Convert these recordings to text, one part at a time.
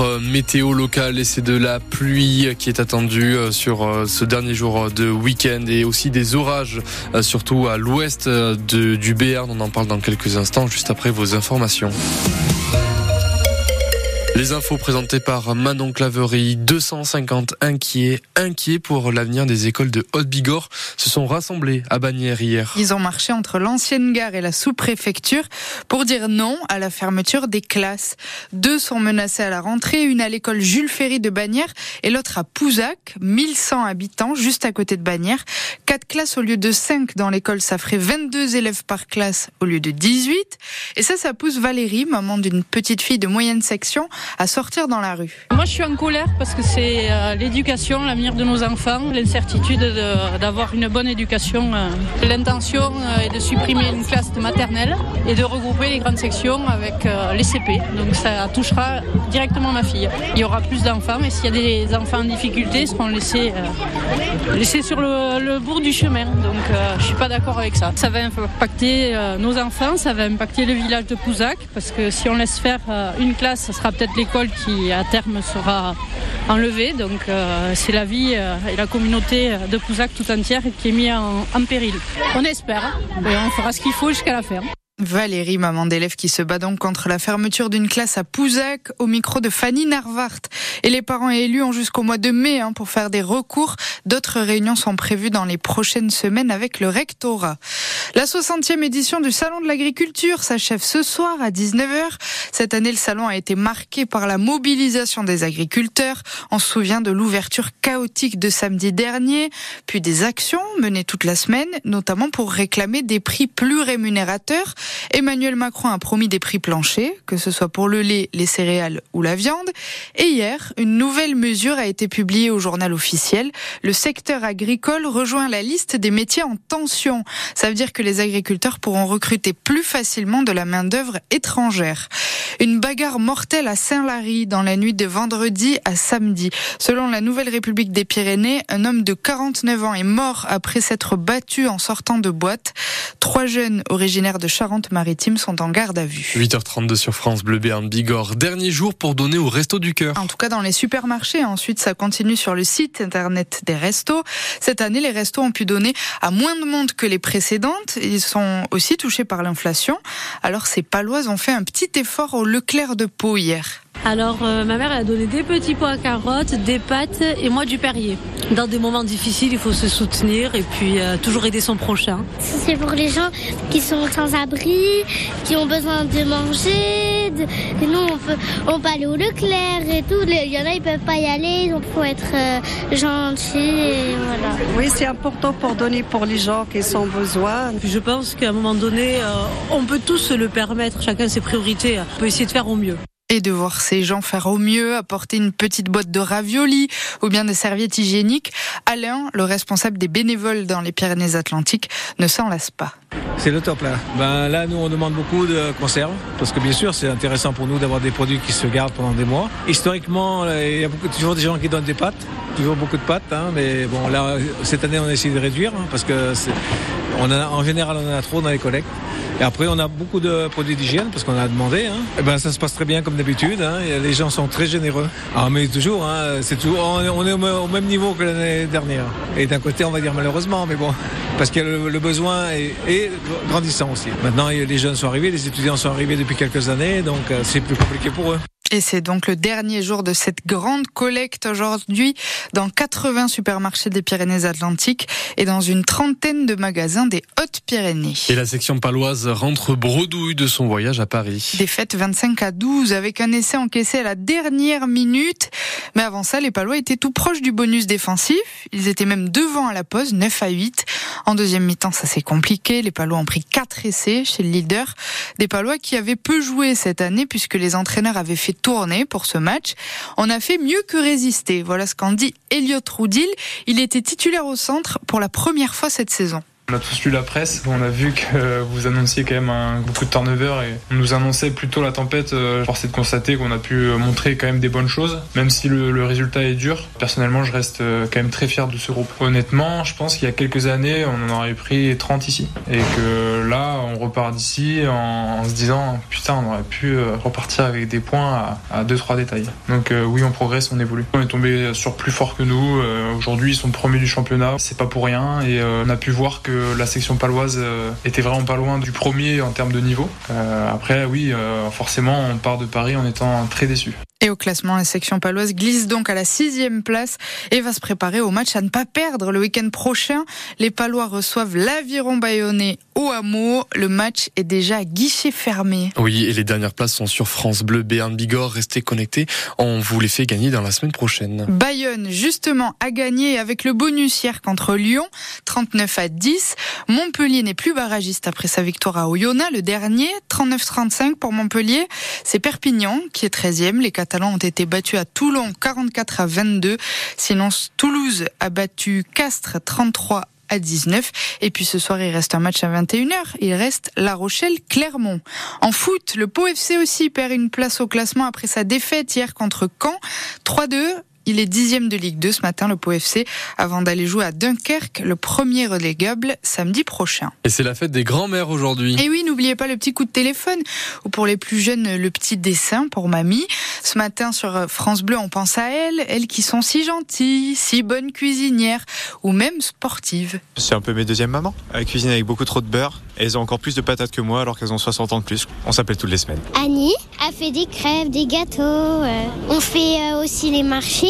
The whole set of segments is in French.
notre météo locale et c'est de la pluie qui est attendue sur ce dernier jour de week-end et aussi des orages, surtout à l'ouest du Béarn. On en parle dans quelques instants, juste après vos informations. Les infos présentées par Manon Claverie, 250 inquiets, inquiets pour l'avenir des écoles de Haute-Bigorre, se sont rassemblés à Bagnères hier. Ils ont marché entre l'ancienne gare et la sous-préfecture pour dire non à la fermeture des classes. Deux sont menacés à la rentrée, une à l'école Jules Ferry de Bagnères et l'autre à Pouzac, 1100 habitants juste à côté de Bagnères. Quatre classes au lieu de cinq dans l'école, ça ferait 22 élèves par classe au lieu de 18. Et ça, ça pousse Valérie, maman d'une petite fille de moyenne section, à sortir dans la rue. Moi, je suis en colère parce que c'est euh, l'éducation, l'avenir de nos enfants, l'incertitude d'avoir une bonne éducation. Euh. L'intention euh, est de supprimer une classe de maternelle et de regrouper les grandes sections avec les CP. Donc ça touchera directement ma fille. Il y aura plus d'enfants et s'il y a des enfants en difficulté, ils seront laissés, laissés sur le, bout du chemin. Donc je suis pas d'accord avec ça. Ça va impacter nos enfants, ça va impacter le village de Pouzac parce que si on laisse faire une classe, ça sera peut-être l'école qui à terme sera enlevée. Donc euh, c'est la vie euh, et la communauté de Pouzac tout entière qui est mise en, en péril. On espère hein. et on fera ce qu'il faut jusqu'à la fin. Valérie, maman d'élève qui se bat donc contre la fermeture d'une classe à Pouzac, au micro de Fanny Narvart. Et les parents élus ont jusqu'au mois de mai hein, pour faire des recours. D'autres réunions sont prévues dans les prochaines semaines avec le rectorat. La 60e édition du Salon de l'agriculture s'achève ce soir à 19h. Cette année, le salon a été marqué par la mobilisation des agriculteurs. On se souvient de l'ouverture chaotique de samedi dernier, puis des actions menées toute la semaine, notamment pour réclamer des prix plus rémunérateurs. Emmanuel Macron a promis des prix planchers, que ce soit pour le lait, les céréales ou la viande. Et hier, une nouvelle mesure a été publiée au journal officiel. Le secteur agricole rejoint la liste des métiers en tension. Ça veut dire que les agriculteurs pourront recruter plus facilement de la main-d'œuvre étrangère. Une bagarre mortelle à Saint-Lary dans la nuit de vendredi à samedi. Selon la Nouvelle République des Pyrénées, un homme de 49 ans est mort après s'être battu en sortant de boîte. Trois jeunes originaires de Charente maritimes sont en garde à vue. 8h32 sur France Bleu Béarn Bigorre. Dernier jour pour donner au Resto du Cœur. En tout cas dans les supermarchés. Ensuite, ça continue sur le site internet des restos. Cette année, les restos ont pu donner à moins de monde que les précédentes. Ils sont aussi touchés par l'inflation. Alors ces Paloises ont fait un petit effort au Leclerc de Pau hier. Alors euh, ma mère elle a donné des petits pois à carottes, des pâtes et moi du Perrier. Dans des moments difficiles, il faut se soutenir et puis euh, toujours aider son prochain. C'est pour les gens qui sont sans abri, qui ont besoin de manger. De... nous on peut, on peut aller au Leclerc et tout. Il y en a ils peuvent pas y aller, donc faut être euh, gentils et voilà. Oui c'est important pour donner pour les gens qui sont besoin. je pense qu'à un moment donné, on peut tous se le permettre. Chacun ses priorités. On peut essayer de faire au mieux et de voir ces gens faire au mieux, apporter une petite boîte de raviolis ou bien des serviettes hygiéniques. Alain, le responsable des bénévoles dans les Pyrénées-Atlantiques, ne s'en lasse pas. C'est le top là. Ben là, nous on demande beaucoup de conserves parce que bien sûr c'est intéressant pour nous d'avoir des produits qui se gardent pendant des mois. Historiquement, il y a beaucoup, toujours des gens qui donnent des pâtes, toujours beaucoup de pâtes, hein, mais bon là cette année on a essayé de réduire hein, parce que en général on en a trop dans les collectes. Et après, on a beaucoup de produits d'hygiène parce qu'on a demandé. Hein. Et eh ben, ça se passe très bien comme d'habitude. Hein. Les gens sont très généreux. Ah, mais toujours, hein, c'est toujours, on est au même niveau que l'année dernière. Et d'un côté, on va dire malheureusement, mais bon, parce que le, besoin est, grandissant aussi. Maintenant, les jeunes sont arrivés, les étudiants sont arrivés depuis quelques années, donc euh, c'est plus compliqué pour eux. Et c'est donc le dernier jour de cette grande collecte aujourd'hui dans 80 supermarchés des Pyrénées-Atlantiques et dans une trentaine de magasins des Hautes-Pyrénées. Et la section paloise rentre bredouille de son voyage à Paris. Défaite 25 à 12 avec un essai encaissé à la dernière minute. Mais avant ça, les Palois étaient tout proches du bonus défensif. Ils étaient même devant à la pause, 9 à 8. En deuxième mi-temps, ça s'est compliqué. Les Palois ont pris 4 essais chez le leader. Des Palois qui avaient peu joué cette année puisque les entraîneurs avaient fait tourner pour ce match. On a fait mieux que résister. Voilà ce qu'en dit Elliot Roudil. Il était titulaire au centre pour la première fois cette saison. On a tous lu la presse, on a vu que vous annonciez quand même un, beaucoup de turnover et on nous annonçait plutôt la tempête. Euh, force est de constater qu'on a pu montrer quand même des bonnes choses, même si le, résultat est dur. Personnellement, je reste euh, quand même très fier de ce groupe. Honnêtement, je pense qu'il y a quelques années, on en aurait pris 30 ici. Et que là, on repart d'ici en, se disant, putain, on aurait pu euh, repartir avec des points à 2-3 détails. Donc oui, on progresse, on évolue. On est tombé sur plus fort que nous. Aujourd'hui, ils sont premiers du championnat. C'est pas pour rien. Et on a pu voir que la section paloise euh, était vraiment pas loin du premier en termes de niveau. Euh, après, oui, euh, forcément, on part de Paris en étant très déçu. Et au classement, la section paloise glisse donc à la sixième place et va se préparer au match à ne pas perdre le week-end prochain. Les Palois reçoivent l'aviron bayonnais au hameau. Le match est déjà guichet fermé. Oui, et les dernières places sont sur France Bleu, Béarn, Bigorre. Restez connectés. On vous les fait gagner dans la semaine prochaine. Bayonne, justement, a gagné avec le bonus hier contre Lyon, 39 à 10. Montpellier n'est plus barragiste après sa victoire à Oyonnax, le dernier, 39-35 pour Montpellier. C'est Perpignan qui est 13e. Les Catalans ont été battus à Toulon 44 à 22. Sinon, Toulouse a battu Castres 33 à 19. Et puis ce soir, il reste un match à 21h. Il reste La Rochelle-Clermont. En foot, le Pau FC aussi perd une place au classement après sa défaite hier contre Caen. 3-2. Il est dixième de Ligue 2 ce matin, le Pau FC, avant d'aller jouer à Dunkerque, le premier relégable, samedi prochain. Et c'est la fête des grands-mères aujourd'hui. Et oui, n'oubliez pas le petit coup de téléphone, ou pour les plus jeunes, le petit dessin pour mamie. Ce matin, sur France Bleu, on pense à elles, elles qui sont si gentilles, si bonnes cuisinières, ou même sportives. C'est un peu mes deuxièmes mamans. Elles cuisinent avec beaucoup trop de beurre, et elles ont encore plus de patates que moi, alors qu'elles ont 60 ans de plus. On s'appelle toutes les semaines. Annie a fait des crèves, des gâteaux. Euh, on fait euh, aussi les marchés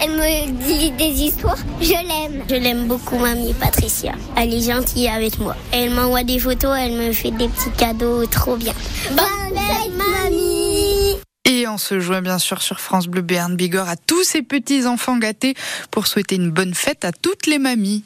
elle me dit des histoires. Je l'aime. Je l'aime beaucoup, mamie Patricia. Elle est gentille avec moi. Elle m'envoie des photos, elle me fait des petits cadeaux trop bien. Bonne fête, mamie et on se joint bien sûr sur France Bleu Béarn Bigorre à tous ces petits enfants gâtés pour souhaiter une bonne fête à toutes les mamies.